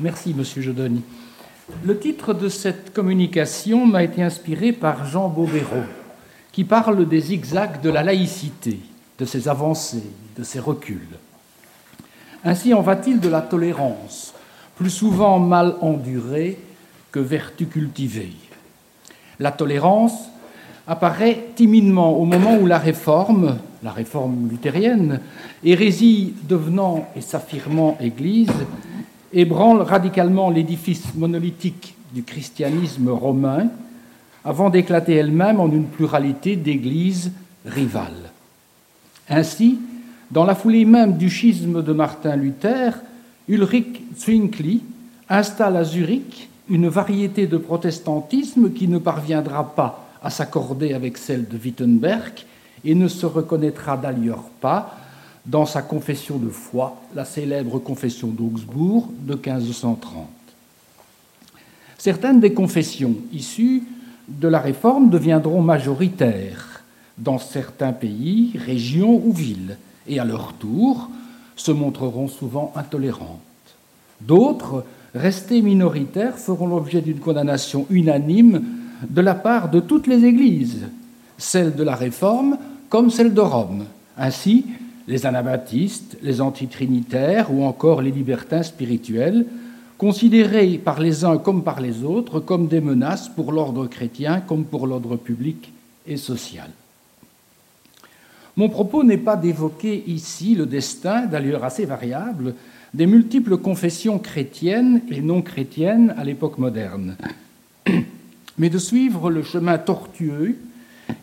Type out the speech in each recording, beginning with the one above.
Merci, Monsieur Jodoni. Le titre de cette communication m'a été inspiré par Jean Bobéro, qui parle des zigzags de la laïcité, de ses avancées, de ses reculs. Ainsi en va-t-il de la tolérance, plus souvent mal endurée que vertu cultivée. La tolérance apparaît timidement au moment où la réforme, la réforme luthérienne, hérésie devenant et s'affirmant Église, ébranle radicalement l'édifice monolithique du christianisme romain avant d'éclater elle-même en une pluralité d'églises rivales. Ainsi, dans la foulée même du schisme de Martin Luther, Ulrich Zwingli installe à Zurich une variété de protestantisme qui ne parviendra pas à s'accorder avec celle de Wittenberg et ne se reconnaîtra d'ailleurs pas dans sa confession de foi, la célèbre confession d'Augsbourg de 1530. Certaines des confessions issues de la Réforme deviendront majoritaires dans certains pays, régions ou villes, et à leur tour se montreront souvent intolérantes. D'autres, restées minoritaires, feront l'objet d'une condamnation unanime de la part de toutes les églises, celles de la Réforme comme celles de Rome. Ainsi, les anabaptistes, les antitrinitaires ou encore les libertins spirituels, considérés par les uns comme par les autres comme des menaces pour l'ordre chrétien comme pour l'ordre public et social. Mon propos n'est pas d'évoquer ici le destin, d'ailleurs assez variable, des multiples confessions chrétiennes et non chrétiennes à l'époque moderne, mais de suivre le chemin tortueux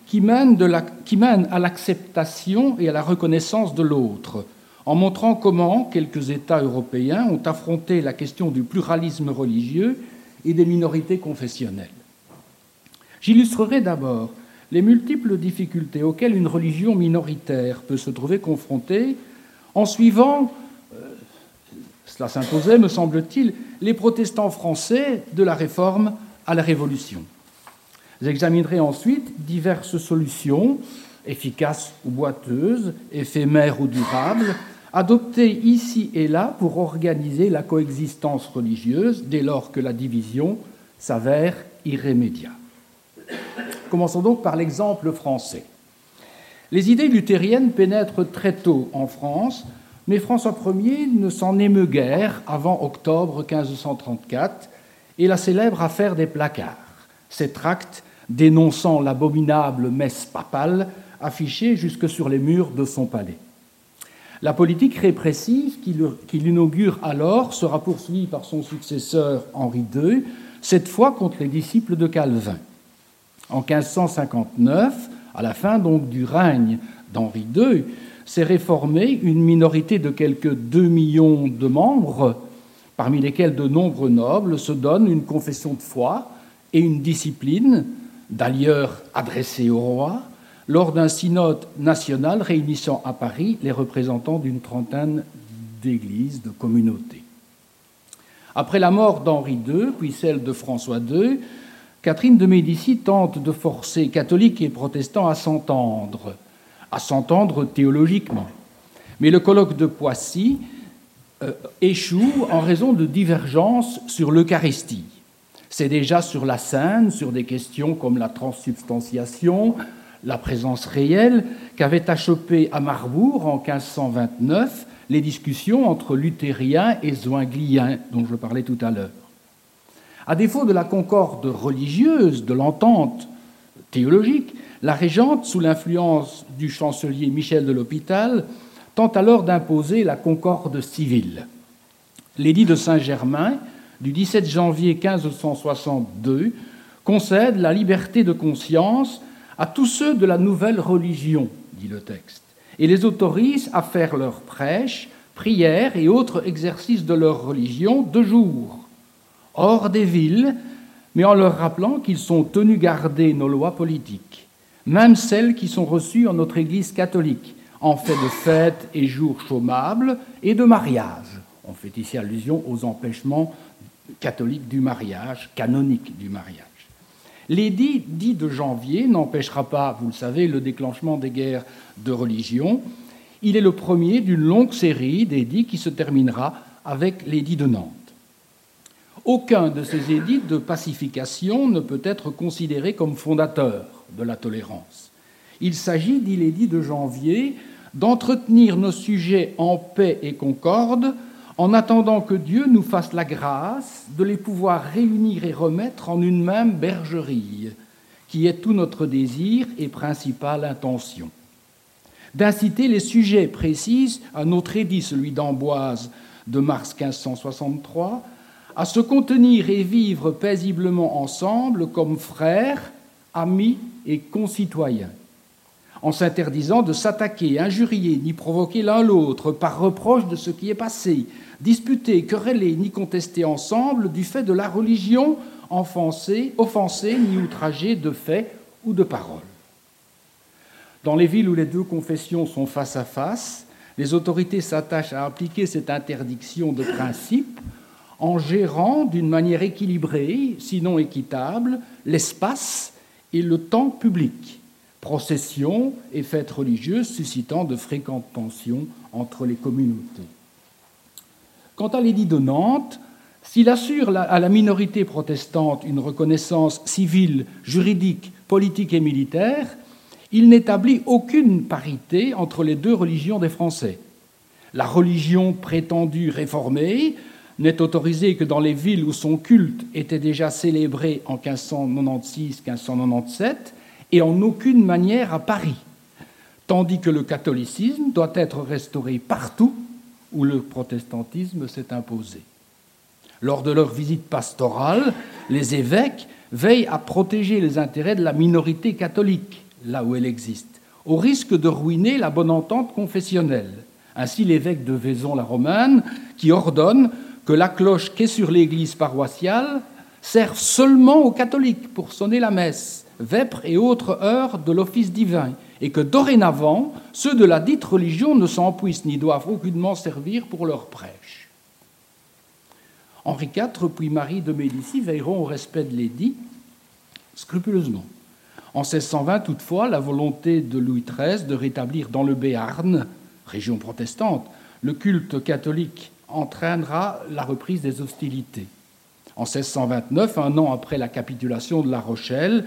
qui mène, à l'acceptation et à la reconnaissance de l'autre, en montrant comment quelques États européens ont affronté la question du pluralisme religieux et des minorités confessionnelles. J'illustrerai d'abord les multiples difficultés auxquelles une religion minoritaire peut se trouver confrontée en suivant, euh, cela s'imposait, me semble-t-il, les protestants français de la Réforme à la Révolution. J'examinerai ensuite diverses solutions, efficaces ou boiteuses, éphémères ou durables, adoptées ici et là pour organiser la coexistence religieuse dès lors que la division s'avère irrémédiable. Commençons donc par l'exemple français. Les idées luthériennes pénètrent très tôt en France, mais François Ier ne s'en émeut guère avant octobre 1534 et la célèbre affaire des placards. Ces tracts dénonçant l'abominable messe papale affichée jusque sur les murs de son palais. La politique répressive qu'il inaugure alors sera poursuivie par son successeur Henri II, cette fois contre les disciples de Calvin. En 1559, à la fin donc du règne d'Henri II, s'est réformée une minorité de quelques 2 millions de membres, parmi lesquels de nombreux nobles se donnent une confession de foi et une discipline, d'ailleurs adressée au roi, lors d'un synode national réunissant à Paris les représentants d'une trentaine d'églises, de communautés. Après la mort d'Henri II, puis celle de François II, Catherine de Médicis tente de forcer catholiques et protestants à s'entendre, à s'entendre théologiquement. Mais le colloque de Poissy euh, échoue en raison de divergences sur l'Eucharistie. C'est déjà sur la scène, sur des questions comme la transsubstantiation, la présence réelle, qu'avaient achoppé à Marbourg en 1529 les discussions entre luthériens et zwingliens dont je parlais tout à l'heure. À défaut de la concorde religieuse, de l'entente théologique, la régente, sous l'influence du chancelier Michel de l'Hôpital, tente alors d'imposer la concorde civile. L'édit de Saint-Germain du 17 janvier 1562 concède la liberté de conscience à tous ceux de la nouvelle religion, dit le texte, et les autorise à faire leurs prêches, prières et autres exercices de leur religion de jour, hors des villes, mais en leur rappelant qu'ils sont tenus garder nos lois politiques, même celles qui sont reçues en notre Église catholique, en fait de fêtes et jours chômables et de mariage. On fait ici allusion aux empêchements catholiques du mariage, canoniques du mariage. L'édit dit de janvier n'empêchera pas, vous le savez, le déclenchement des guerres de religion. Il est le premier d'une longue série d'édits qui se terminera avec l'édit de Nantes. Aucun de ces édits de pacification ne peut être considéré comme fondateur de la tolérance. Il s'agit, dit l'édit de janvier, d'entretenir nos sujets en paix et concorde en attendant que Dieu nous fasse la grâce de les pouvoir réunir et remettre en une même bergerie, qui est tout notre désir et principale intention. D'inciter les sujets précis à notre édit, celui d'Amboise de mars 1563, à se contenir et vivre paisiblement ensemble comme frères, amis et concitoyens en s'interdisant de s'attaquer, injurier, ni provoquer l'un l'autre par reproche de ce qui est passé, disputer, quereller, ni contester ensemble du fait de la religion, offensée, offensée ni outragée de fait ou de parole. Dans les villes où les deux confessions sont face à face, les autorités s'attachent à appliquer cette interdiction de principe en gérant d'une manière équilibrée, sinon équitable, l'espace et le temps public processions et fêtes religieuses suscitant de fréquentes tensions entre les communautés. Quant à l'édit de Nantes, s'il assure à la minorité protestante une reconnaissance civile, juridique, politique et militaire, il n'établit aucune parité entre les deux religions des Français. La religion prétendue réformée n'est autorisée que dans les villes où son culte était déjà célébré en 1596-1597 et en aucune manière à Paris, tandis que le catholicisme doit être restauré partout où le protestantisme s'est imposé. Lors de leur visite pastorale, les évêques veillent à protéger les intérêts de la minorité catholique, là où elle existe, au risque de ruiner la bonne entente confessionnelle. Ainsi l'évêque de Vaison-la-Romaine, qui ordonne que la cloche qu'est sur l'église paroissiale serve seulement aux catholiques pour sonner la messe, vêpres et autres heures de l'office divin, et que dorénavant, ceux de la dite religion ne s'en puissent ni doivent aucunement servir pour leur prêche. Henri IV puis Marie de Médicis veilleront au respect de l'édit scrupuleusement. En 1620, toutefois, la volonté de Louis XIII de rétablir dans le Béarn, région protestante, le culte catholique entraînera la reprise des hostilités. En 1629, un an après la capitulation de La Rochelle,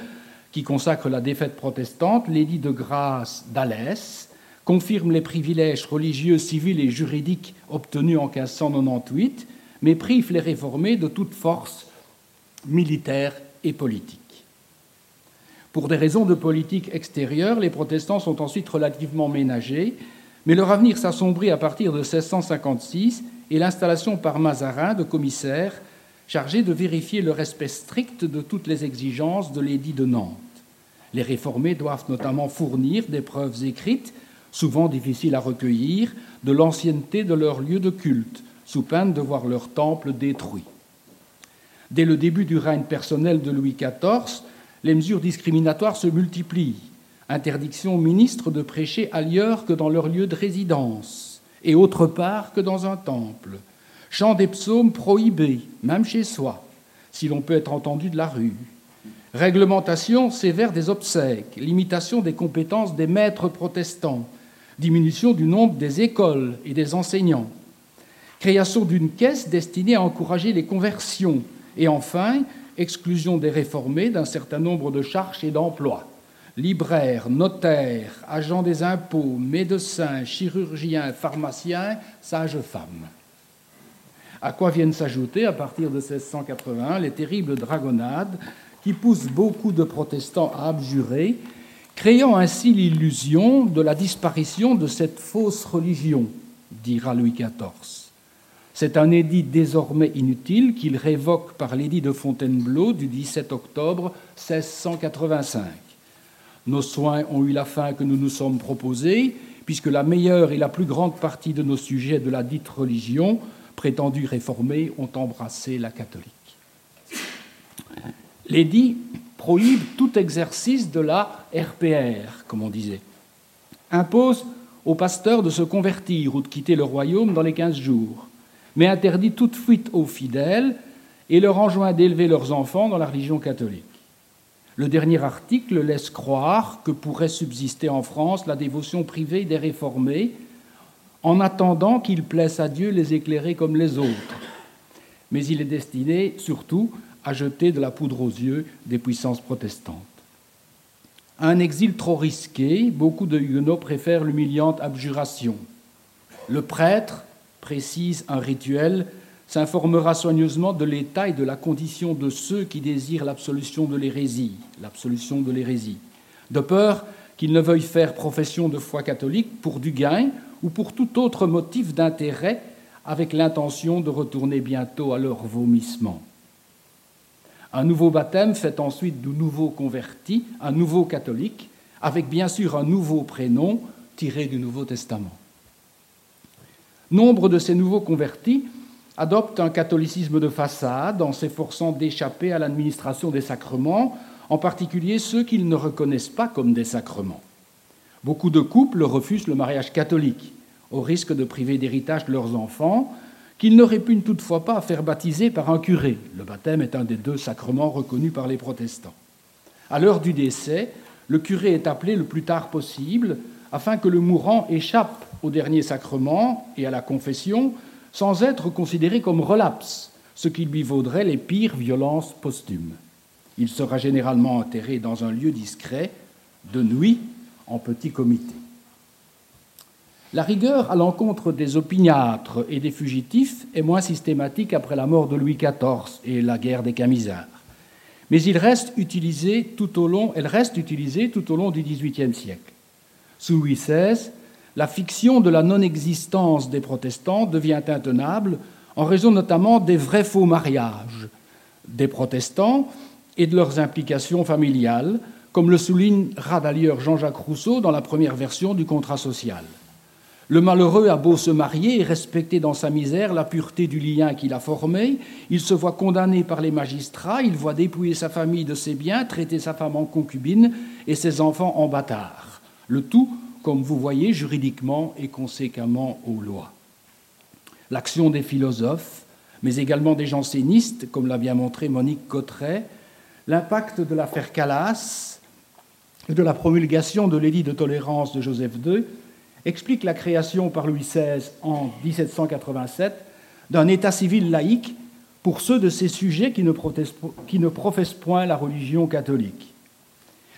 qui consacre la défaite protestante, l'édit de grâce d'Alès confirme les privilèges religieux, civils et juridiques obtenus en 1598, mais prive les réformés de toute force militaire et politique. Pour des raisons de politique extérieure, les protestants sont ensuite relativement ménagés, mais leur avenir s'assombrit à partir de 1656 et l'installation par Mazarin de commissaires chargés de vérifier le respect strict de toutes les exigences de l'édit de Nantes. Les réformés doivent notamment fournir des preuves écrites, souvent difficiles à recueillir, de l'ancienneté de leur lieu de culte, sous peine de voir leur temple détruit. Dès le début du règne personnel de Louis XIV, les mesures discriminatoires se multiplient. Interdiction aux ministres de prêcher ailleurs que dans leur lieu de résidence, et autre part que dans un temple. Chant des psaumes prohibés, même chez soi, si l'on peut être entendu de la rue réglementation sévère des obsèques, limitation des compétences des maîtres protestants, diminution du nombre des écoles et des enseignants, création d'une caisse destinée à encourager les conversions, et enfin, exclusion des réformés d'un certain nombre de charges et d'emplois. Libraires, notaires, agents des impôts, médecins, chirurgiens, pharmaciens, sages-femmes. À quoi viennent s'ajouter, à partir de 1681, les terribles dragonnades qui pousse beaucoup de protestants à abjurer, créant ainsi l'illusion de la disparition de cette fausse religion, dira Louis XIV. C'est un édit désormais inutile qu'il révoque par l'édit de Fontainebleau du 17 octobre 1685. Nos soins ont eu la fin que nous nous sommes proposés, puisque la meilleure et la plus grande partie de nos sujets de la dite religion, prétendue réformée, ont embrassé la catholique. L'édit prohibe tout exercice de la RPR, comme on disait, impose aux pasteurs de se convertir ou de quitter le royaume dans les quinze jours, mais interdit toute fuite aux fidèles et leur enjoint d'élever leurs enfants dans la religion catholique. Le dernier article laisse croire que pourrait subsister en France la dévotion privée des réformés, en attendant qu'ils plaisent à Dieu les éclairer comme les autres. mais il est destiné surtout à jeter de la poudre aux yeux des puissances protestantes. un exil trop risqué, beaucoup de huguenots préfèrent l'humiliante abjuration. Le prêtre précise un rituel, s'informera soigneusement de l'état et de la condition de ceux qui désirent l'absolution de l'hérésie, l'absolution de l'hérésie, de peur qu'ils ne veuillent faire profession de foi catholique pour du gain ou pour tout autre motif d'intérêt avec l'intention de retourner bientôt à leur vomissement. Un nouveau baptême fait ensuite de nouveaux convertis, un nouveau catholique, avec bien sûr un nouveau prénom tiré du Nouveau Testament. Nombre de ces nouveaux convertis adoptent un catholicisme de façade en s'efforçant d'échapper à l'administration des sacrements, en particulier ceux qu'ils ne reconnaissent pas comme des sacrements. Beaucoup de couples refusent le mariage catholique au risque de priver d'héritage leurs enfants, qu'ils n'auraient pu toutefois pas faire baptiser par un curé. Le baptême est un des deux sacrements reconnus par les protestants. À l'heure du décès, le curé est appelé le plus tard possible afin que le mourant échappe au dernier sacrement et à la confession sans être considéré comme relapse, ce qui lui vaudrait les pires violences posthumes. Il sera généralement enterré dans un lieu discret, de nuit, en petit comité. La rigueur à l'encontre des opiniâtres et des fugitifs est moins systématique après la mort de Louis XIV et la guerre des Camisards. Mais elle reste utilisée tout au long du XVIIIe siècle. Sous Louis XVI, la fiction de la non-existence des protestants devient intenable en raison notamment des vrais faux mariages des protestants et de leurs implications familiales, comme le soulignera d'ailleurs Jean-Jacques Rousseau dans la première version du contrat social. Le malheureux a beau se marier et respecter dans sa misère la pureté du lien qu'il a formé, il se voit condamné par les magistrats, il voit dépouiller sa famille de ses biens, traiter sa femme en concubine et ses enfants en bâtards. Le tout, comme vous voyez, juridiquement et conséquemment aux lois. L'action des philosophes, mais également des jansénistes, comme l'a bien montré Monique Cotteret, l'impact de l'affaire Calas, de la promulgation de l'édit de tolérance de Joseph II, explique la création par Louis XVI en 1787 d'un État civil laïque pour ceux de ces sujets qui ne professent point la religion catholique.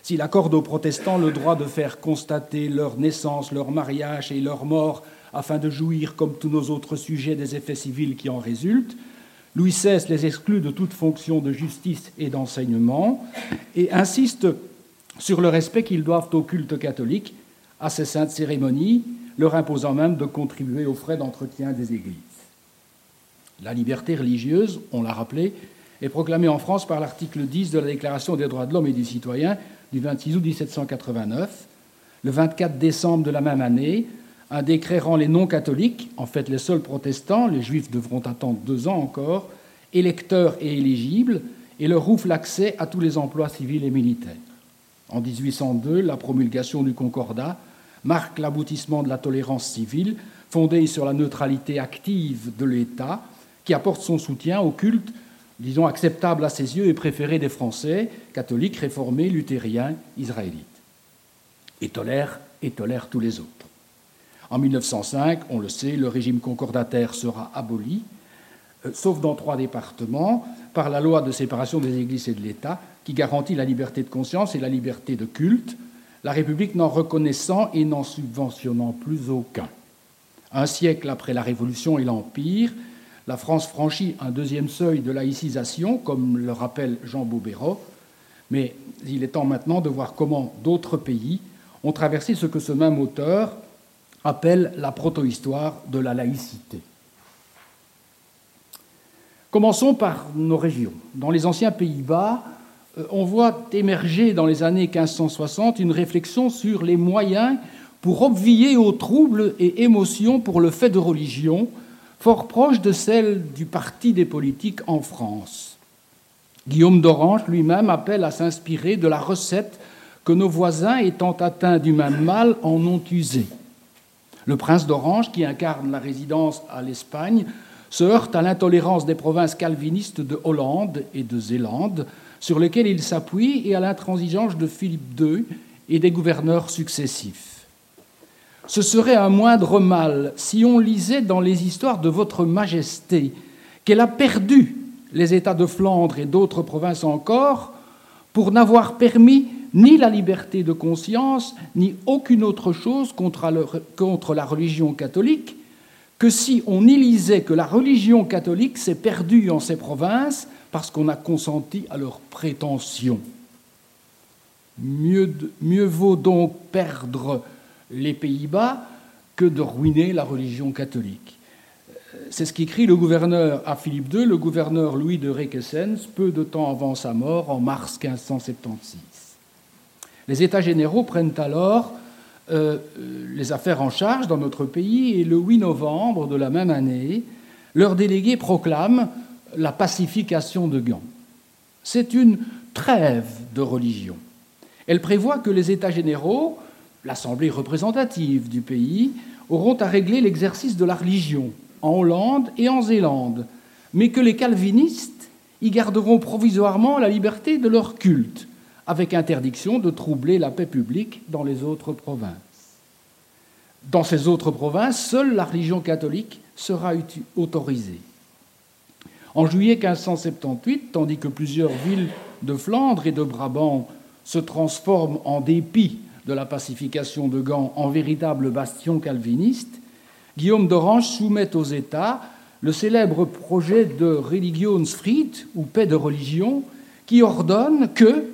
S'il accorde aux protestants le droit de faire constater leur naissance, leur mariage et leur mort afin de jouir, comme tous nos autres sujets, des effets civils qui en résultent, Louis XVI les exclut de toute fonction de justice et d'enseignement et insiste sur le respect qu'ils doivent au culte catholique à ces saintes cérémonies, leur imposant même de contribuer aux frais d'entretien des églises. La liberté religieuse, on l'a rappelé, est proclamée en France par l'article 10 de la Déclaration des droits de l'homme et du citoyen du 26 août 1789. Le 24 décembre de la même année, un décret rend les non-catholiques, en fait les seuls protestants, les juifs devront attendre deux ans encore, électeurs et éligibles, et leur ouvre l'accès à tous les emplois civils et militaires. En 1802, la promulgation du Concordat marque l'aboutissement de la tolérance civile fondée sur la neutralité active de l'État qui apporte son soutien au culte, disons, acceptable à ses yeux et préféré des Français, catholiques, réformés, luthériens, israélites, et tolère, et tolère tous les autres. En 1905, on le sait, le régime concordataire sera aboli, euh, sauf dans trois départements, par la loi de séparation des églises et de l'État, qui garantit la liberté de conscience et la liberté de culte, la République n'en reconnaissant et n'en subventionnant plus aucun. Un siècle après la Révolution et l'Empire, la France franchit un deuxième seuil de laïcisation, comme le rappelle Jean Bobéro, mais il est temps maintenant de voir comment d'autres pays ont traversé ce que ce même auteur appelle la protohistoire de la laïcité. Commençons par nos régions. Dans les anciens Pays-Bas, on voit émerger dans les années 1560 une réflexion sur les moyens pour obvier aux troubles et émotions pour le fait de religion, fort proche de celle du parti des politiques en France. Guillaume d'Orange lui-même appelle à s'inspirer de la recette que nos voisins, étant atteints du même mal, en ont usé. Le prince d'Orange, qui incarne la résidence à l'Espagne, se heurte à l'intolérance des provinces calvinistes de Hollande et de Zélande, sur lequel il s'appuie, et à l'intransigeance de Philippe II et des gouverneurs successifs. Ce serait un moindre mal si on lisait dans les histoires de Votre Majesté qu'elle a perdu les États de Flandre et d'autres provinces encore pour n'avoir permis ni la liberté de conscience, ni aucune autre chose contre la religion catholique, que si on y lisait que la religion catholique s'est perdue en ces provinces parce qu'on a consenti à leurs prétentions. Mieux, vaut donc perdre les Pays-Bas que de ruiner la religion catholique. C'est ce qu'écrit le gouverneur à Philippe II, le gouverneur Louis de Requesens, peu de temps avant sa mort, en mars 1576. Les États généraux prennent alors euh, les affaires en charge dans notre pays et le 8 novembre de la même année, leurs délégués proclament la pacification de Gand. C'est une trêve de religion. Elle prévoit que les États généraux, l'Assemblée représentative du pays, auront à régler l'exercice de la religion en Hollande et en Zélande, mais que les calvinistes y garderont provisoirement la liberté de leur culte, avec interdiction de troubler la paix publique dans les autres provinces. Dans ces autres provinces, seule la religion catholique sera autorisée. En juillet 1578, tandis que plusieurs villes de Flandre et de Brabant se transforment en dépit de la pacification de Gand en véritable bastion calviniste, Guillaume d'Orange soumet aux États le célèbre projet de Religionsfried, ou paix de religion, qui ordonne que,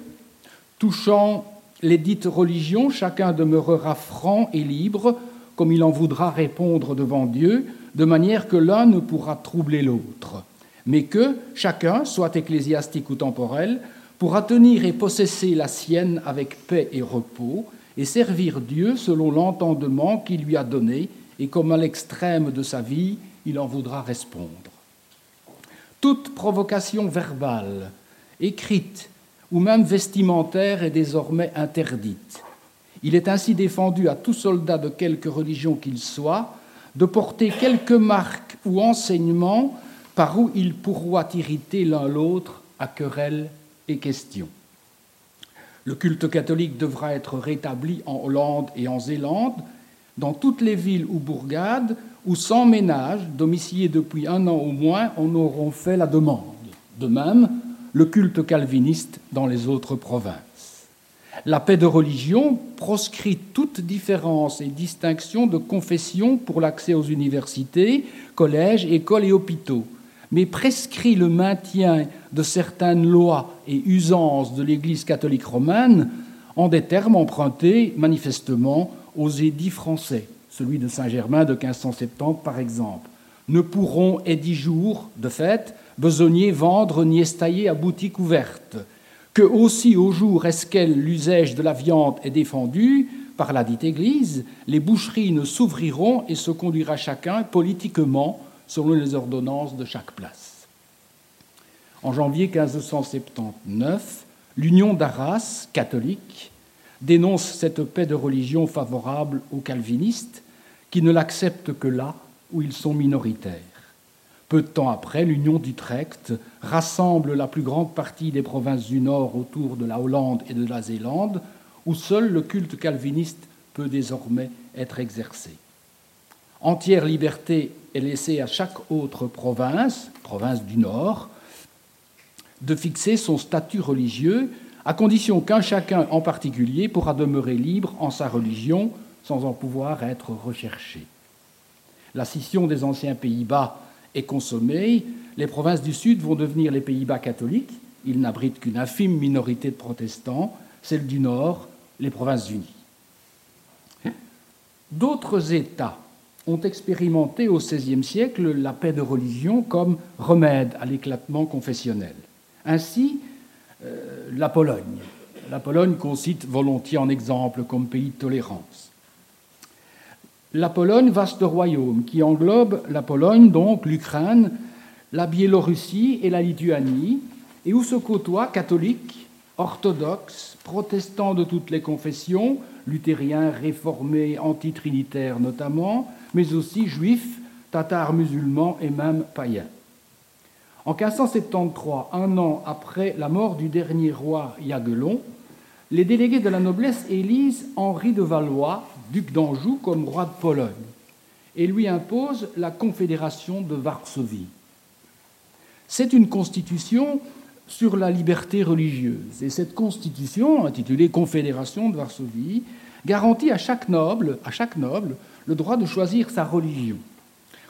touchant les dites religions, chacun demeurera franc et libre, comme il en voudra répondre devant Dieu, de manière que l'un ne pourra troubler l'autre, mais que chacun, soit ecclésiastique ou temporel, pourra tenir et possesser la sienne avec paix et repos, et servir Dieu selon l'entendement qu'il lui a donné, et comme à l'extrême de sa vie, il en voudra répondre. Toute provocation verbale, écrite ou même vestimentaire est désormais interdite. Il est ainsi défendu à tout soldat de quelque religion qu'il soit de porter quelque marque ou enseignement par où il pourra irriter l'un l'autre à querelle et question. Le culte catholique devra être rétabli en Hollande et en Zélande, dans toutes les villes ou bourgades où sans ménage, domiciliés depuis un an au moins, en auront fait la demande. De même, le culte calviniste dans les autres provinces. La paix de religion proscrit toute différence et distinction de confession pour l'accès aux universités, collèges, écoles et hôpitaux, mais prescrit le maintien de certaines lois et usances de l'Église catholique romaine en des termes empruntés manifestement aux édits français, celui de Saint-Germain de 1570 par exemple. Ne pourront, et dix jours, de fait, besognier vendre ni estailler à boutique ouverte, que aussi au jour esquel l'usage de la viande est défendu par la dite Église, les boucheries ne s'ouvriront et se conduira chacun politiquement selon les ordonnances de chaque place. En janvier 1579, l'Union d'Arras, catholique, dénonce cette paix de religion favorable aux calvinistes qui ne l'acceptent que là où ils sont minoritaires. Peu de temps après, l'Union d'Utrecht rassemble la plus grande partie des provinces du Nord autour de la Hollande et de la Zélande, où seul le culte calviniste peut désormais être exercé. Entière liberté est laissée à chaque autre province, province du Nord, de fixer son statut religieux, à condition qu'un chacun en particulier pourra demeurer libre en sa religion sans en pouvoir être recherché. La scission des anciens Pays-Bas est consommée, les provinces du Sud vont devenir les Pays-Bas catholiques, ils n'abritent qu'une infime minorité de protestants, celles du Nord, les provinces unies. D'autres États ont expérimenté au XVIe siècle la paix de religion comme remède à l'éclatement confessionnel. Ainsi, euh, la Pologne. La Pologne qu'on cite volontiers en exemple comme pays de tolérance. La Pologne, vaste royaume, qui englobe la Pologne, donc l'Ukraine, la Biélorussie et la Lituanie, et où se côtoient catholiques, orthodoxes, protestants de toutes les confessions, luthériens, réformés, antitrinitaires notamment, mais aussi juifs, tatars musulmans et même païens. En 1573, un an après la mort du dernier roi Yaguelon, les délégués de la noblesse élisent Henri de Valois, duc d'Anjou, comme roi de Pologne et lui imposent la confédération de Varsovie. c'est une constitution sur la liberté religieuse. Et cette constitution, intitulée Confédération de Varsovie, garantit à chaque noble, à chaque noble, le droit de choisir sa religion.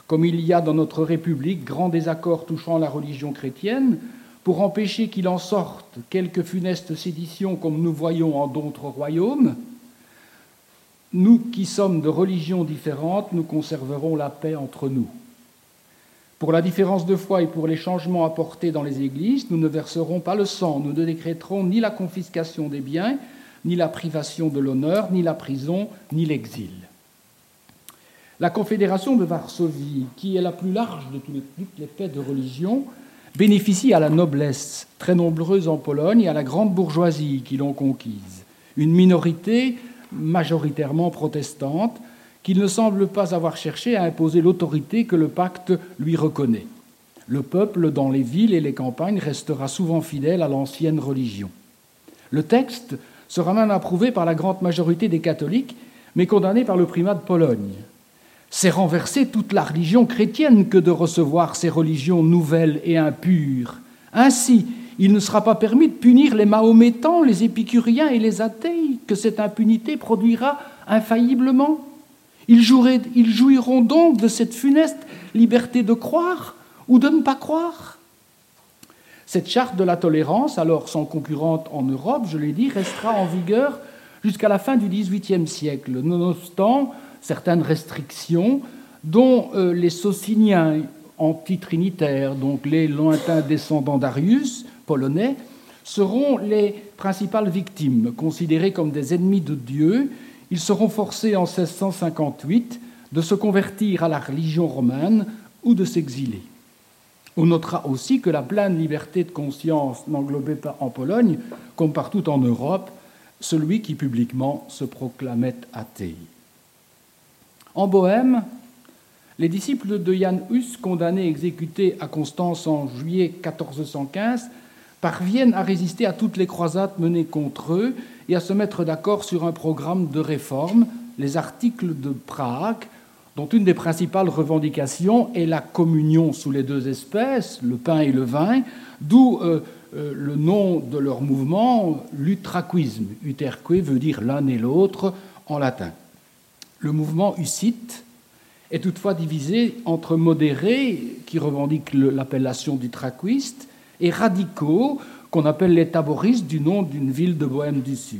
Comme il y a dans notre République grand désaccord touchant la religion chrétienne, pour empêcher qu'il en sorte quelques funestes séditions comme nous voyons en d'autres royaumes, nous qui sommes de religions différentes, nous conserverons la paix entre nous. Pour la différence de foi et pour les changements apportés dans les églises, nous ne verserons pas le sang, nous ne décréterons ni la confiscation des biens, ni la privation de l'honneur, ni la prison, ni l'exil. La Confédération de Varsovie, qui est la plus large de toutes les paix de religion, bénéficie à la noblesse, très nombreuse en Pologne, et à la grande bourgeoisie qui l'ont conquise. Une minorité majoritairement protestante, qu'il ne semble pas avoir cherché à imposer l'autorité que le pacte lui reconnaît. Le peuple, dans les villes et les campagnes, restera souvent fidèle à l'ancienne religion. Le texte sera même approuvé par la grande majorité des catholiques, mais condamné par le primat de Pologne. C'est renverser toute la religion chrétienne que de recevoir ces religions nouvelles et impures. Ainsi, il ne sera pas permis de punir les mahométans, les épicuriens et les athées, que cette impunité produira infailliblement. Ils, jouiront donc de cette funeste liberté de croire ou de ne pas croire. Cette charte de la tolérance, alors sans concurrente en Europe, je l'ai dit, restera en vigueur jusqu'à la fin du XVIIIe siècle, nonobstant certaines restrictions dont euh, les sociniens antitrinitaires, donc les lointains descendants d'Arius, polonais, seront les principales victimes. Considérés comme des ennemis de Dieu, ils seront forcés en 1658 de se convertir à la religion romaine ou de s'exiler. On notera aussi que la pleine liberté de conscience n'englobait pas en Pologne, comme partout en Europe, celui qui publiquement se proclamait athée. En Bohême, les disciples de Jan Hus, condamnés et exécutés à Constance en juillet 1415, parviennent à résister à toutes les croisades menées contre eux et à se mettre d'accord sur un programme de réforme, les articles de Prague, dont une des principales revendications est la communion sous les deux espèces, le pain et le vin, d'où euh, euh, le nom de leur mouvement, l'utraquisme. Uterque veut dire l'un et l'autre en latin. Le mouvement hussite est toutefois divisé entre modérés, qui revendiquent l'appellation d'utraquiste, et radicaux, qu'on appelle les taboristes du nom d'une ville de Bohême du Sud.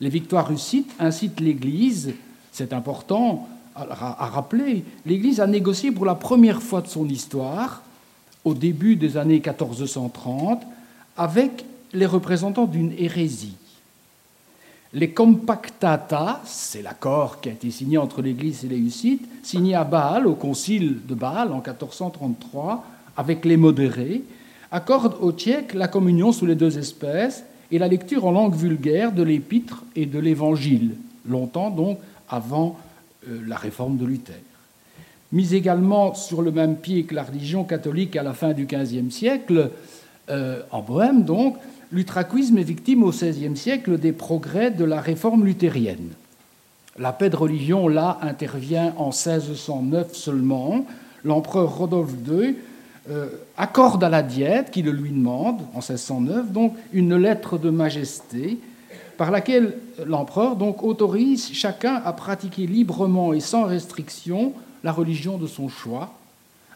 Les victoires hussites incitent l'Église, c'est important à rappeler, l'Église a négocié pour la première fois de son histoire, au début des années 1430, avec les représentants d'une hérésie. Les compactata, c'est l'accord qui a été signé entre l'Église et les Hussites, signé à Bâle, au concile de Bâle en 1433, avec les modérés, accordent aux Tchèques la communion sous les deux espèces et la lecture en langue vulgaire de l'épître et de l'évangile, longtemps donc avant euh, la réforme de Luther. Mis également sur le même pied que la religion catholique à la fin du XVe siècle, euh, en Bohême donc, l'utraquisme est victime au XVIe siècle des progrès de la réforme luthérienne. La paix de religion, là, intervient en 1609 seulement. L'empereur Rodolphe II euh, accorde à la diète, qui le lui demande, en 1609, donc, une lettre de majesté par laquelle l'empereur autorise chacun à pratiquer librement et sans restriction la religion de son choix,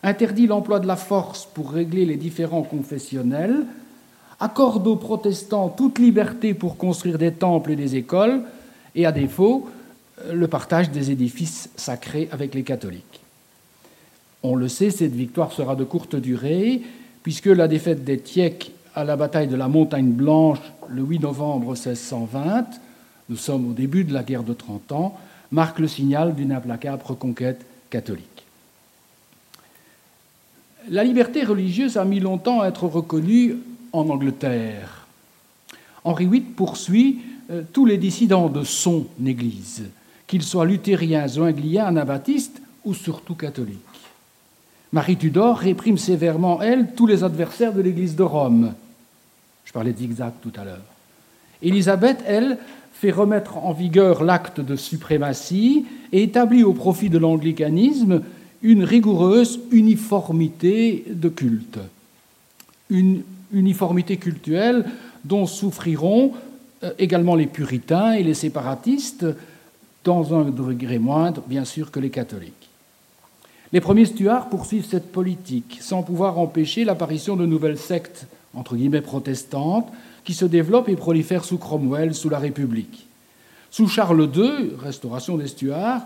interdit l'emploi de la force pour régler les différends confessionnels, accorde aux protestants toute liberté pour construire des temples et des écoles, et à défaut, le partage des édifices sacrés avec les catholiques. On le sait, cette victoire sera de courte durée, puisque la défaite des Tchèques à la bataille de la Montagne Blanche le 8 novembre 1620, nous sommes au début de la guerre de Trente Ans, marque le signal d'une implacable reconquête catholique. La liberté religieuse a mis longtemps à être reconnue en Angleterre. Henri VIII poursuit euh, tous les dissidents de son Église, qu'ils soient luthériens, zwingliens, anabaptistes ou surtout catholiques. Marie Tudor réprime sévèrement, elle, tous les adversaires de l'Église de Rome. Je parlais zigzag tout à l'heure. Élisabeth, elle, fait remettre en vigueur l'acte de suprématie et établit au profit de l'anglicanisme une rigoureuse uniformité de culte. une uniformité culturelle dont souffriront euh, également les puritains et les séparatistes, dans un degré moindre, bien sûr, que les catholiques. Les premiers Stuarts poursuivent cette politique sans pouvoir empêcher l'apparition de nouvelles sectes, entre guillemets protestantes, qui se développent et prolifèrent sous Cromwell, sous la République. Sous Charles II, restauration des Stuarts,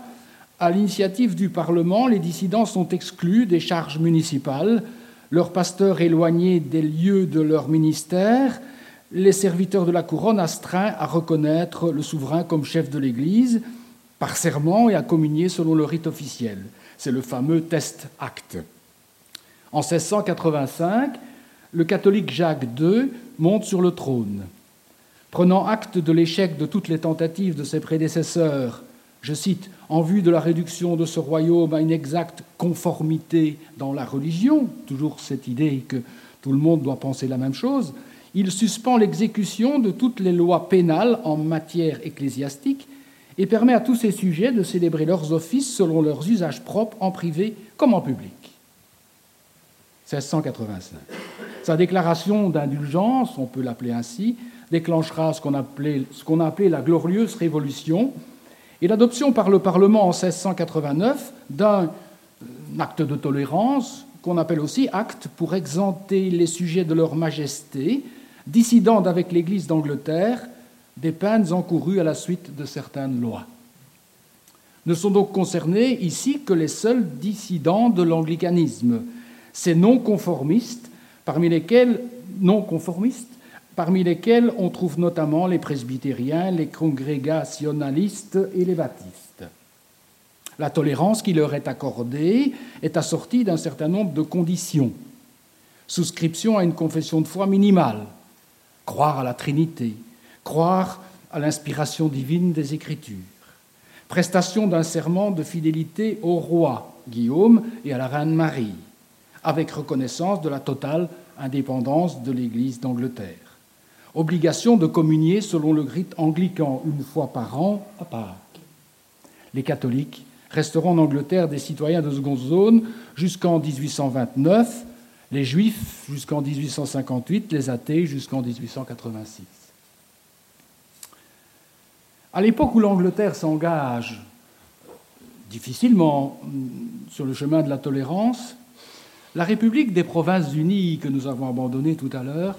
à l'initiative du Parlement, les dissidents sont exclus des charges municipales, leurs pasteurs éloignés des lieux de leur ministère, les serviteurs de la couronne astreints à reconnaître le souverain comme chef de l'Église par serment et à communier selon le rite officiel. C'est le fameux test acte. En 1685, le catholique Jacques II monte sur le trône. Prenant acte de l'échec de toutes les tentatives de ses prédécesseurs, je cite, en vue de la réduction de ce royaume à une exacte conformité dans la religion, toujours cette idée que tout le monde doit penser la même chose, il suspend l'exécution de toutes les lois pénales en matière ecclésiastique et permet à tous ces sujets de célébrer leurs offices selon leurs usages propres en privé comme en public. 1685. Sa déclaration d'indulgence, on peut l'appeler ainsi, déclenchera ce qu'on qu a appelé la glorieuse révolution et l'adoption par le Parlement en 1689 d'un acte de tolérance qu'on appelle aussi acte pour exempter les sujets de leur majesté, dissidents avec l'Église d'Angleterre, des peines encourues à la suite de certaines lois. Ne sont donc concernés ici que les seuls dissidents de l'anglicanisme, ces non-conformistes, parmi lesquels non conformistes, parmi lesquels on trouve notamment les presbytériens, les congrégationalistes et les baptistes. La tolérance qui leur est accordée est assortie d'un certain nombre de conditions. Souscription à une confession de foi minimale, croire à la Trinité, croire à l'inspiration divine des Écritures, prestation d'un serment de fidélité au roi Guillaume et à la reine Marie, avec reconnaissance de la totale indépendance de l'Église d'Angleterre, obligation de communier selon le rite anglican une fois par an à Pâques. Les catholiques resteront en Angleterre des citoyens de seconde zone jusqu'en 1829, les juifs jusqu'en 1858, les athées jusqu'en 1886. À l'époque où l'Angleterre s'engage difficilement sur le chemin de la tolérance, la République des Provinces-Unies, que nous avons abandonnée tout à l'heure,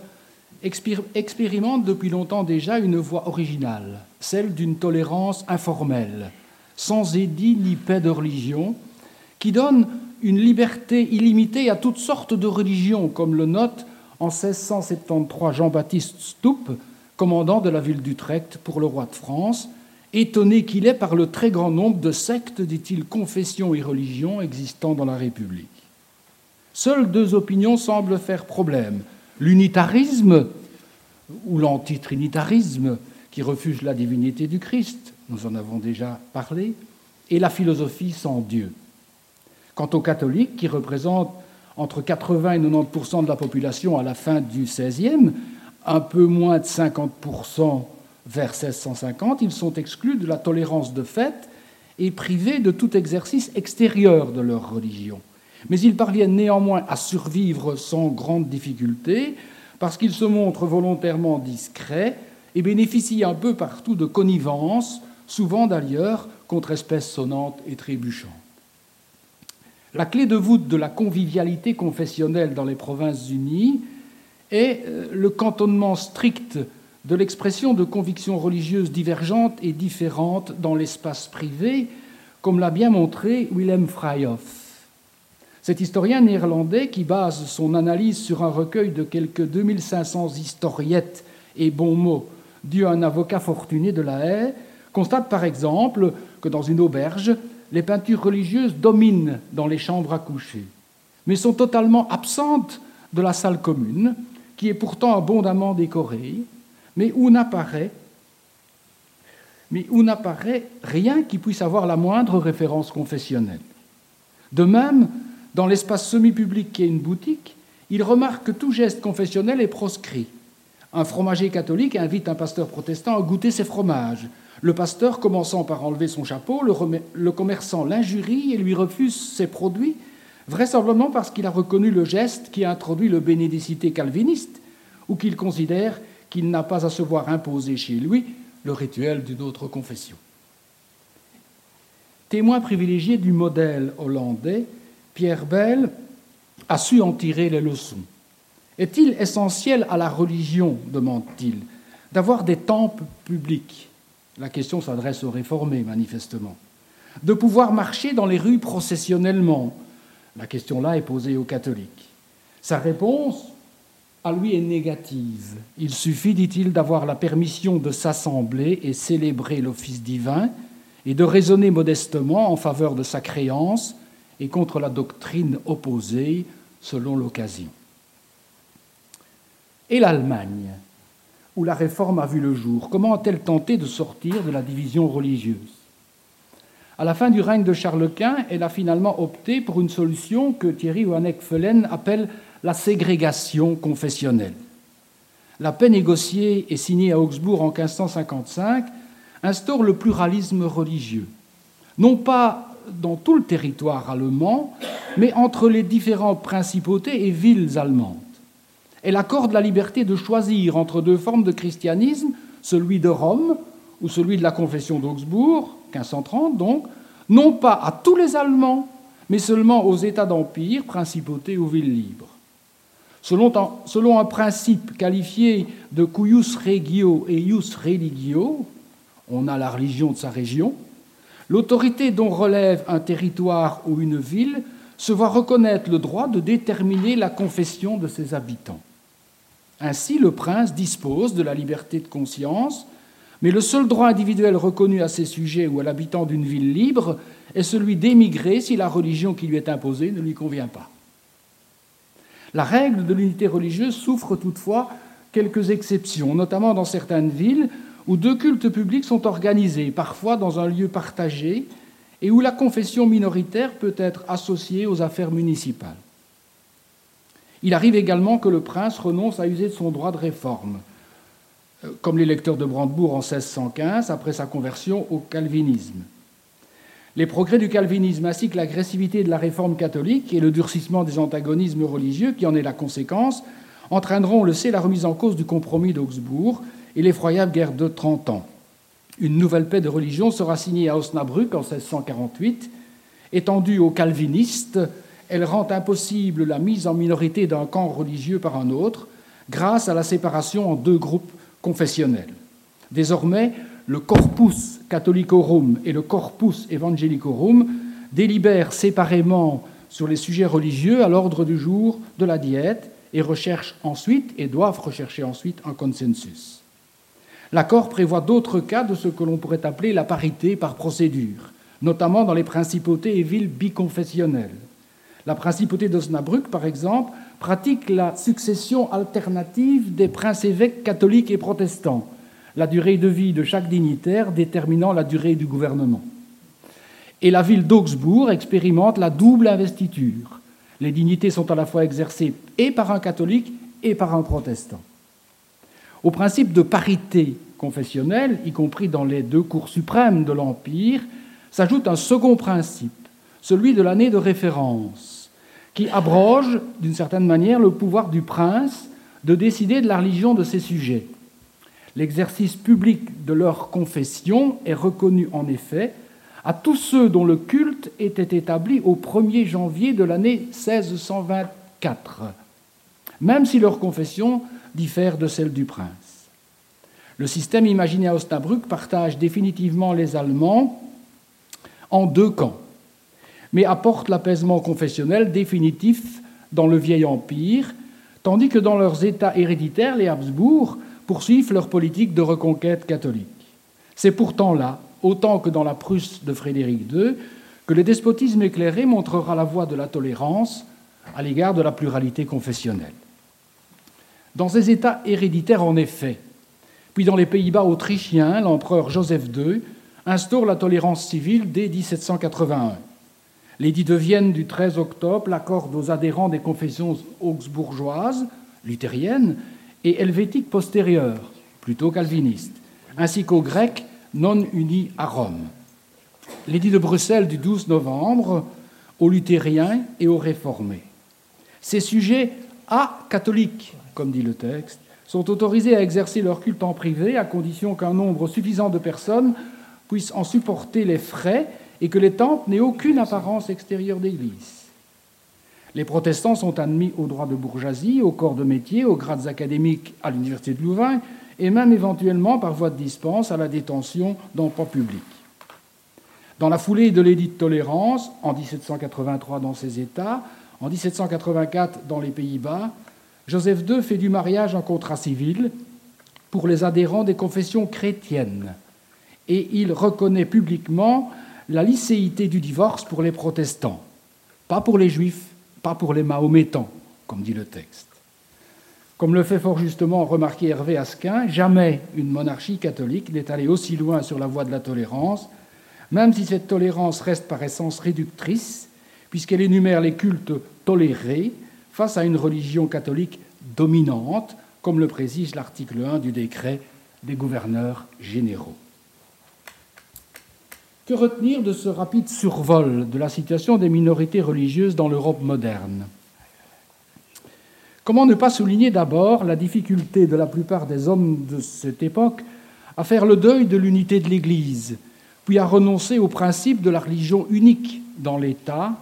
expérimente depuis longtemps déjà une voie originale, celle d'une tolérance informelle, sans édit ni paix de religion, qui donne une liberté illimitée à toutes sortes de religions, comme le note en 1673 Jean-Baptiste Stoup, commandant de la ville d'Utrecht pour le roi de France, étonné qu'il est par le très grand nombre de sectes, dit-il, confessions et religions existant dans la République. Seules deux opinions semblent faire problème. L'unitarisme ou l'antitrinitarisme, qui refuse la divinité du Christ, nous en avons déjà parlé, et la philosophie sans Dieu. Quant aux catholiques, qui représentent entre 80 et 90 de la population à la fin du XVIe, un peu moins de 50% vers 1650, ils sont exclus de la tolérance de fait et privés de tout exercice extérieur de leur religion. Mais ils parviennent néanmoins à survivre sans grande difficulté parce qu'ils se montrent volontairement discrets et bénéficient un peu partout de connivence, souvent d'ailleurs contre espèces sonnantes et trébuchantes. La clé de voûte de la convivialité confessionnelle dans les provinces unies est euh, le cantonnement strict de l'expression de convictions religieuses divergentes et différentes dans l'espace privé, comme l'a bien montré Willem Freyhoff. Cet historien néerlandais, qui base son analyse sur un recueil de quelques 2500 historiettes et bons mots dus à un avocat fortuné de la haie, constate par exemple que dans une auberge, les peintures religieuses dominent dans les chambres à coucher, mais sont totalement absentes de la salle commune, qui est pourtant abondamment décorée, mais où n'apparaît rien qui puisse avoir la moindre référence confessionnelle. De même, dans l'espace semi-public qui est une boutique, il remarque que tout geste confessionnel est proscrit. Un fromager catholique invite un pasteur protestant à goûter ses fromages. Le pasteur, commençant par enlever son chapeau, le, commerçant l'injurie et lui refuse ses produits, vraisemblablement parce qu'il a reconnu le geste qui a introduit le bénédicité calviniste, ou qu'il considère qu'il n'a pas à se voir imposer chez lui le rituel d'une autre confession. Témoin privilégié du modèle hollandais, Pierre Bell a su en tirer les leçons. Est-il essentiel à la religion, demande-t-il, d'avoir des temples publics? La question s'adresse aux réformés, manifestement. De pouvoir marcher dans les rues processionnellement? La question là est posée aux catholiques. Sa réponse à lui est négative. Il suffit, dit-il, d'avoir la permission de s'assembler et célébrer l'office divin et de raisonner modestement en faveur de sa créance et contre la doctrine opposée selon l'occasion. Et l'Allemagne, où la réforme a vu le jour, comment a-t-elle tenté de sortir de la division religieuse? À la fin du règne de Charles Quint, elle a finalement opté pour une solution que Thierry Hohenech-Fellen appelle la ségrégation confessionnelle. La paix négociée et signée à Augsbourg en 1555 instaure le pluralisme religieux, non pas dans tout le territoire allemand, mais entre les différentes principautés et villes allemandes. Elle accorde la liberté de choisir entre deux formes de christianisme, celui de Rome ou celui de la confession d'Augsbourg, 1530 donc, non pas à tous les Allemands, mais seulement aux États d'empire, principautés ou villes libres. Selon un, principe qualifié de cuius regio et ius religio, on a la religion de sa région, l'autorité dont relève un territoire ou une ville se voit reconnaître le droit de déterminer la confession de ses habitants. Ainsi, le prince dispose de la liberté de conscience, mais le seul droit individuel reconnu à ses sujets ou à l'habitant d'une ville libre est celui d'émigrer si la religion qui lui est imposée ne lui convient pas. La règle de l'unité religieuse souffre toutefois quelques exceptions, notamment dans certaines villes où deux cultes publics sont organisés, parfois dans un lieu partagé, et où la confession minoritaire peut être associée aux affaires municipales. Il arrive également que le prince renonce à user de son droit de réforme, euh, comme l'électeur de Brandebourg en 1615 après sa conversion au calvinisme. Les progrès du calvinisme ainsi que l'agressivité de la réforme catholique et le durcissement des antagonismes religieux qui en est la conséquence entraîneront, on le sait, la remise en cause du compromis d'Augsbourg et l'effroyable guerre de Trente Ans. Une nouvelle paix de religion sera signée à Osnabrück en 1648. Étendue aux calvinistes, elle rend impossible la mise en minorité d'un camp religieux par un autre grâce à la séparation en deux groupes confessionnels. Désormais, le Corpus Catholicorum et le Corpus Evangelicorum délibèrent séparément sur les sujets religieux à l'ordre du jour de la diète et recherchent ensuite et doivent rechercher ensuite un consensus. L'accord prévoit d'autres cas de ce que l'on pourrait appeler la parité par procédure, notamment dans les principautés et villes biconfessionnelles. La principauté d'Osnabrück, par exemple, pratique la succession alternative des princes-évêques catholiques et protestants, la durée de vie de chaque dignitaire déterminant la durée du gouvernement. Et la ville d'Augsbourg expérimente la double investiture. Les dignités sont à la fois exercées et par un catholique et par un protestant. Au principe de parité confessionnelle, y compris dans les deux cours suprêmes de l'Empire, s'ajoute un second principe, celui de l'année de référence, qui abroge d'une certaine manière le pouvoir du prince de décider de la religion de ses sujets. L'exercice public de leur confession est reconnu en effet à tous ceux dont le culte était établi au 1er janvier de l'année 1624, même si leur confession diffère de celle du prince. Le système imaginé à Osnabrück partage définitivement les Allemands en deux camps, mais apporte l'apaisement confessionnel définitif dans le vieil empire, tandis que dans leurs États héréditaires, les Habsbourg poursuivent leur politique de reconquête catholique. C'est pourtant là, autant que dans la Prusse de Frédéric II, que le despotisme éclairé montrera la voie de la tolérance à l'égard de la pluralité confessionnelle. Dans ces États héréditaires, en effet, puis dans les Pays-Bas autrichiens, l'empereur Joseph II instaure la tolérance civile dès 1781. L'édit de Vienne du 13 octobre l'accorde aux adhérents des confessions augsbourgeoises, luthériennes et helvétiques postérieures, plutôt calvinistes, ainsi qu'aux Grecs non unis à Rome. L'édit de Bruxelles du 12 novembre aux luthériens et aux réformés. Ces sujets a-catholiques, comme dit le texte, sont autorisés à exercer leur culte en privé à condition qu'un nombre suffisant de personnes puissent en supporter les frais et que les temples n'aient aucune apparence extérieure d'église. Les protestants sont admis aux droits de bourgeoisie, aux corps de métier, aux grades académiques à l'Université de Louvain et même éventuellement par voie de dispense à la détention d'emplois publics. Dans la foulée de l'édit de tolérance, en 1783 dans ces États, en 1784 dans les Pays-Bas, Joseph II fait du mariage un contrat civil pour les adhérents des confessions chrétiennes et il reconnaît publiquement la licéité du divorce pour les protestants, pas pour les juifs, pas pour les mahométans, comme dit le texte. Comme le fait fort justement remarquer Hervé Asquin, jamais une monarchie catholique n'est allée aussi loin sur la voie de la tolérance, même si cette tolérance reste par essence réductrice, puisqu'elle énumère les cultes tolérés face à une religion catholique dominante, comme le précise l'article 1 du décret des gouverneurs généraux. Que retenir de ce rapide survol de la situation des minorités religieuses dans l'Europe moderne? Comment ne pas souligner d'abord la difficulté de la plupart des hommes de cette époque à faire le deuil de l'unité de l'Église, puis à renoncer au principe de la religion unique dans l'État,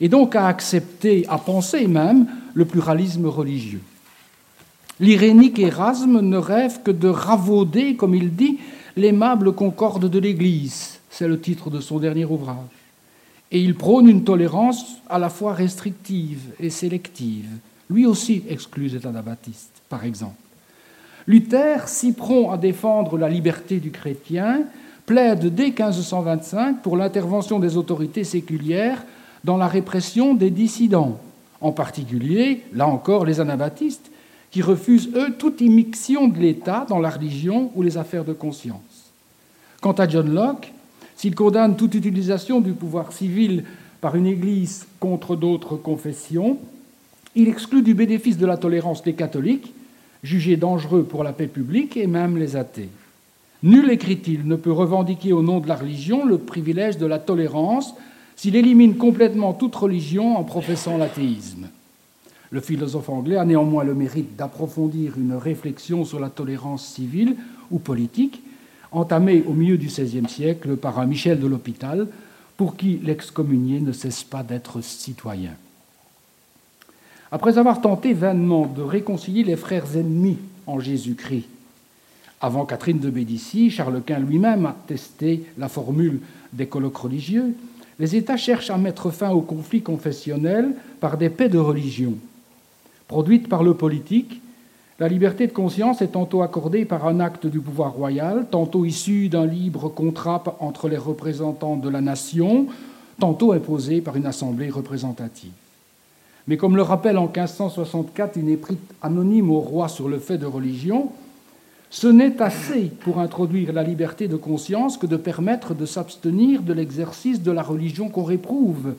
et donc à accepter, à penser même, le pluralisme religieux. L'irénique Erasme ne rêve que de ravauder, comme il dit, l'aimable concorde de l'Église, c'est le titre de son dernier ouvrage. Et il prône une tolérance à la fois restrictive et sélective. Lui aussi exclut les anabaptistes, par exemple. Luther, si prompt à défendre la liberté du chrétien, plaide dès 1525 pour l'intervention des autorités séculières dans la répression des dissidents, en particulier, là encore, les anabaptistes, qui refusent, eux, toute immixtion de l'État dans la religion ou les affaires de conscience. Quant à John Locke, s'il condamne toute utilisation du pouvoir civil par une Église contre d'autres confessions, il exclut du bénéfice de la tolérance les catholiques, jugés dangereux pour la paix publique, et même les athées. Nul, écrit-il, ne peut revendiquer au nom de la religion le privilège de la tolérance s'il élimine complètement toute religion en professant l'athéisme. Le philosophe anglais a néanmoins le mérite d'approfondir une réflexion sur la tolérance civile ou politique entamé au milieu du XVIe siècle par un Michel de l'Hôpital, pour qui l'excommunié ne cesse pas d'être citoyen. Après avoir tenté vainement de réconcilier les frères ennemis en Jésus-Christ, avant Catherine de Médicis, Charles Quint lui-même a testé la formule des colloques religieux, les États cherchent à mettre fin aux conflits confessionnels par des paix de religion, produites par le politique la liberté de conscience est tantôt accordée par un acte du pouvoir royal, tantôt issue d'un libre contrat entre les représentants de la nation, tantôt imposée par une assemblée représentative. Mais comme le rappelle en 1564 une éprite anonyme au roi sur le fait de religion, ce n'est assez pour introduire la liberté de conscience que de permettre de s'abstenir de l'exercice de la religion qu'on réprouve,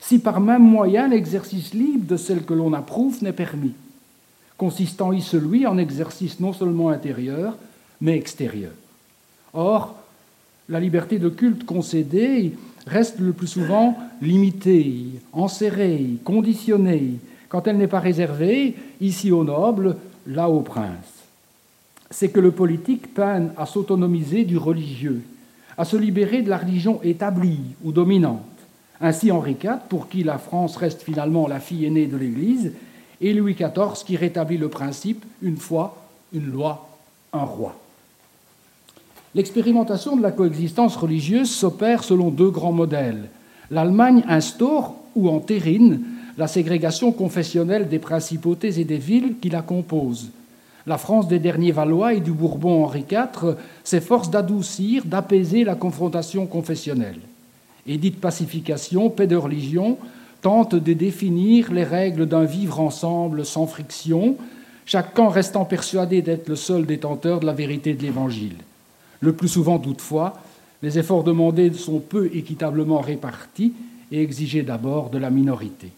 si par même moyen l'exercice libre de celle que l'on approuve n'est permis consistant ici, lui, en exercice non seulement intérieur, mais extérieur. Or, la liberté de culte concédée reste le plus souvent limitée, enserrée, conditionnée, quand elle n'est pas réservée, ici aux nobles, là aux princes. C'est que le politique peine à s'autonomiser du religieux, à se libérer de la religion établie ou dominante. Ainsi Henri IV, pour qui la France reste finalement la fille aînée de l'Église, et Louis XIV qui rétablit le principe une foi, une loi, un roi. L'expérimentation de la coexistence religieuse s'opère selon deux grands modèles. L'Allemagne instaure ou entérine la ségrégation confessionnelle des principautés et des villes qui la composent. La France des derniers Valois et du Bourbon Henri IV s'efforce d'adoucir, d'apaiser la confrontation confessionnelle. Édite pacification, paix de religion, tente de définir les règles d'un vivre ensemble sans friction, chacun restant persuadé d'être le seul détenteur de la vérité de l'Évangile. Le plus souvent, toutefois, les efforts demandés sont peu équitablement répartis et exigés d'abord de la minorité.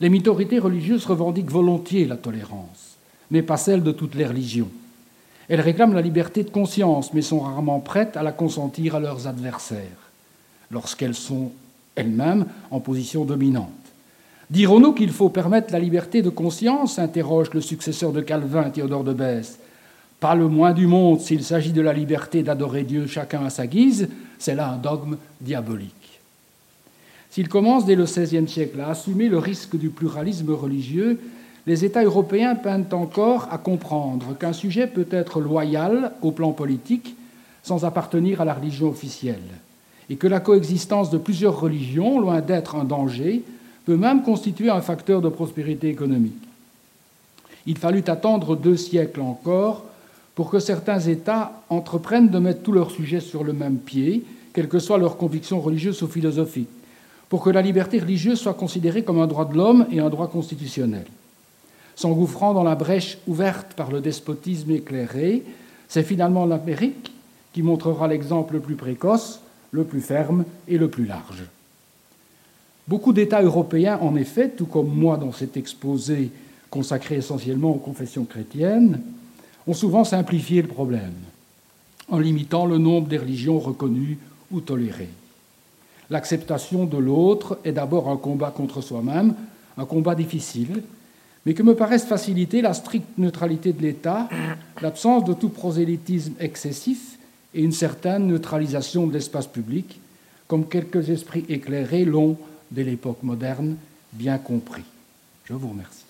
Les minorités religieuses revendiquent volontiers la tolérance, mais pas celle de toutes les religions. Elles réclament la liberté de conscience, mais sont rarement prêtes à la consentir à leurs adversaires. Lorsqu'elles sont elle-même en position dominante. Dirons-nous qu'il faut permettre la liberté de conscience interroge le successeur de Calvin, Théodore de Bèze. Pas le moins du monde s'il s'agit de la liberté d'adorer Dieu chacun à sa guise, c'est là un dogme diabolique. S'il commence dès le XVIe siècle à assumer le risque du pluralisme religieux, les États européens peinent encore à comprendre qu'un sujet peut être loyal au plan politique sans appartenir à la religion officielle, et que la coexistence de plusieurs religions, loin d'être un danger, peut même constituer un facteur de prospérité économique. Il fallut attendre deux siècles encore pour que certains États entreprennent de mettre tous leurs sujets sur le même pied, quelles que soient leurs convictions religieuses ou philosophiques, pour que la liberté religieuse soit considérée comme un droit de l'homme et un droit constitutionnel. S'engouffrant dans la brèche ouverte par le despotisme éclairé, c'est finalement l'Amérique qui montrera l'exemple le plus précoce, le plus ferme et le plus large. Beaucoup d'États européens, en effet, tout comme moi dans cet exposé consacré essentiellement aux confessions chrétiennes, ont souvent simplifié le problème en limitant le nombre des religions reconnues ou tolérées. L'acceptation de l'autre est d'abord un combat contre soi-même, un combat difficile, mais que me paraissent faciliter la stricte neutralité de l'État, l'absence de tout prosélytisme excessif et une certaine neutralisation de l'espace public, comme quelques esprits éclairés l'ont, dès l'époque moderne, bien compris. Je vous remercie.